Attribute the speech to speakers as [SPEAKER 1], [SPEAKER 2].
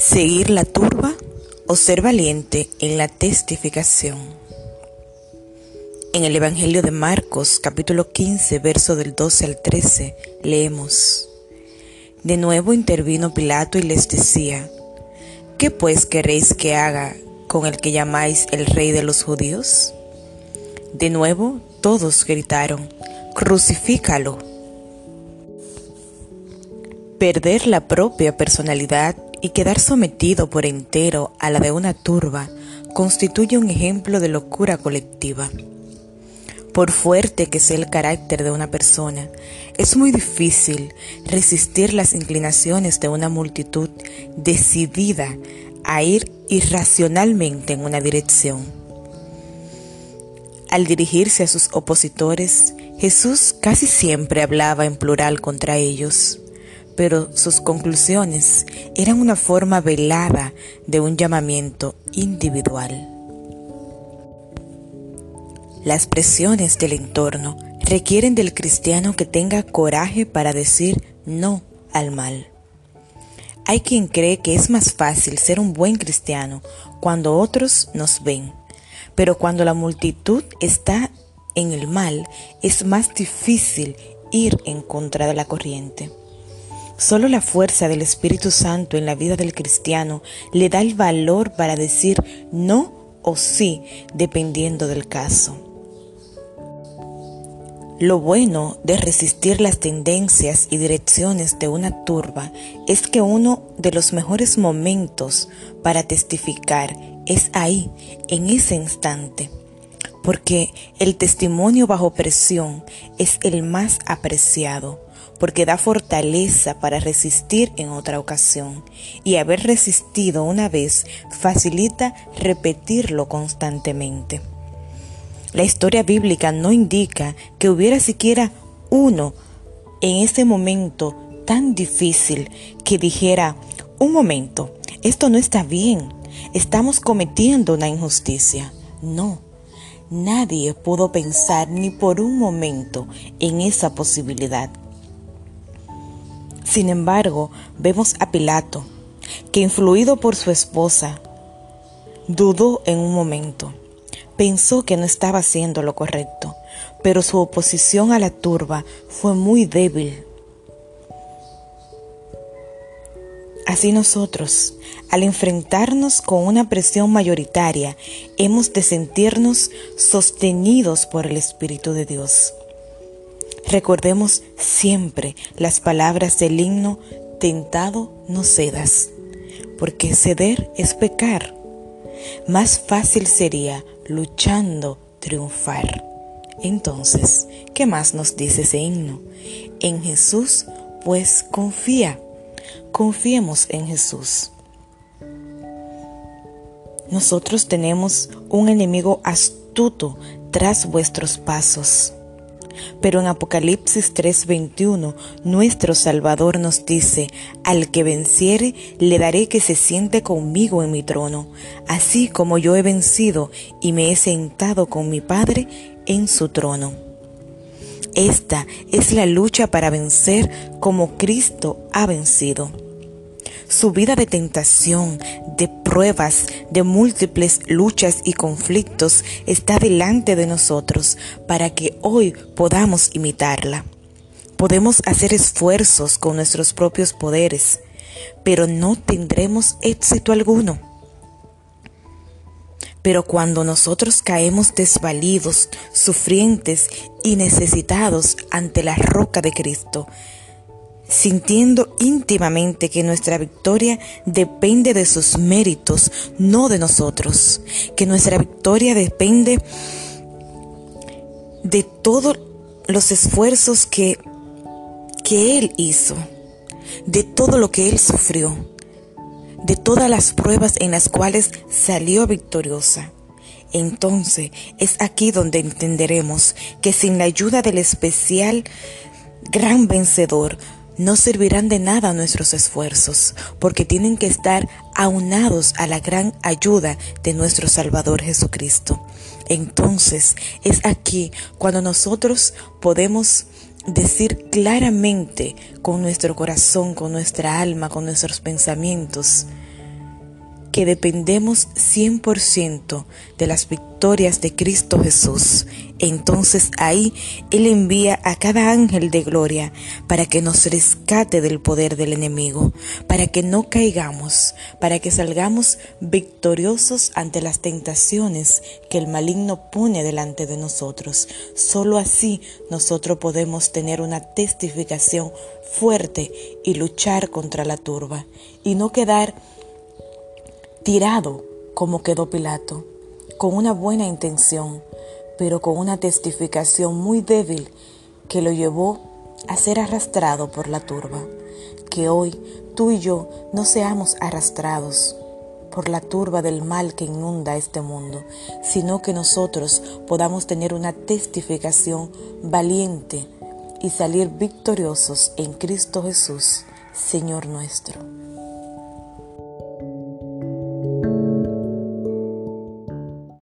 [SPEAKER 1] Seguir la turba o ser valiente en la testificación. En el Evangelio de Marcos, capítulo 15, verso del 12 al 13, leemos. De nuevo intervino Pilato y les decía, ¿qué pues queréis que haga con el que llamáis el rey de los judíos? De nuevo todos gritaron, crucifícalo. Perder la propia personalidad y quedar sometido por entero a la de una turba constituye un ejemplo de locura colectiva. Por fuerte que sea el carácter de una persona, es muy difícil resistir las inclinaciones de una multitud decidida a ir irracionalmente en una dirección. Al dirigirse a sus opositores, Jesús casi siempre hablaba en plural contra ellos pero sus conclusiones eran una forma velada de un llamamiento individual. Las presiones del entorno requieren del cristiano que tenga coraje para decir no al mal. Hay quien cree que es más fácil ser un buen cristiano cuando otros nos ven, pero cuando la multitud está en el mal es más difícil ir en contra de la corriente. Solo la fuerza del Espíritu Santo en la vida del cristiano le da el valor para decir no o sí dependiendo del caso. Lo bueno de resistir las tendencias y direcciones de una turba es que uno de los mejores momentos para testificar es ahí, en ese instante, porque el testimonio bajo presión es el más apreciado porque da fortaleza para resistir en otra ocasión, y haber resistido una vez facilita repetirlo constantemente. La historia bíblica no indica que hubiera siquiera uno en ese momento tan difícil que dijera, un momento, esto no está bien, estamos cometiendo una injusticia. No, nadie pudo pensar ni por un momento en esa posibilidad. Sin embargo, vemos a Pilato, que influido por su esposa, dudó en un momento. Pensó que no estaba haciendo lo correcto, pero su oposición a la turba fue muy débil. Así nosotros, al enfrentarnos con una presión mayoritaria, hemos de sentirnos sostenidos por el Espíritu de Dios. Recordemos siempre las palabras del himno, tentado no cedas, porque ceder es pecar. Más fácil sería luchando triunfar. Entonces, ¿qué más nos dice ese himno? En Jesús, pues confía. Confiemos en Jesús. Nosotros tenemos un enemigo astuto tras vuestros pasos. Pero en Apocalipsis 3:21 nuestro Salvador nos dice, al que venciere le daré que se siente conmigo en mi trono, así como yo he vencido y me he sentado con mi Padre en su trono. Esta es la lucha para vencer como Cristo ha vencido. Su vida de tentación, de pruebas, de múltiples luchas y conflictos está delante de nosotros para que hoy podamos imitarla. Podemos hacer esfuerzos con nuestros propios poderes, pero no tendremos éxito alguno. Pero cuando nosotros caemos desvalidos, sufrientes y necesitados ante la roca de Cristo, sintiendo íntimamente que nuestra victoria depende de sus méritos, no de nosotros, que nuestra victoria depende de todos los esfuerzos que, que Él hizo, de todo lo que Él sufrió, de todas las pruebas en las cuales salió victoriosa. Entonces es aquí donde entenderemos que sin la ayuda del especial gran vencedor, no servirán de nada nuestros esfuerzos, porque tienen que estar aunados a la gran ayuda de nuestro Salvador Jesucristo. Entonces es aquí cuando nosotros podemos decir claramente con nuestro corazón, con nuestra alma, con nuestros pensamientos, que dependemos 100% de las victorias de Cristo Jesús, entonces ahí Él envía a cada ángel de gloria para que nos rescate del poder del enemigo, para que no caigamos, para que salgamos victoriosos ante las tentaciones que el maligno pone delante de nosotros. Solo así nosotros podemos tener una testificación fuerte y luchar contra la turba y no quedar tirado como quedó Pilato, con una buena intención, pero con una testificación muy débil que lo llevó a ser arrastrado por la turba. Que hoy tú y yo no seamos arrastrados por la turba del mal que inunda este mundo, sino que nosotros podamos tener una testificación valiente y salir victoriosos en Cristo Jesús, Señor nuestro.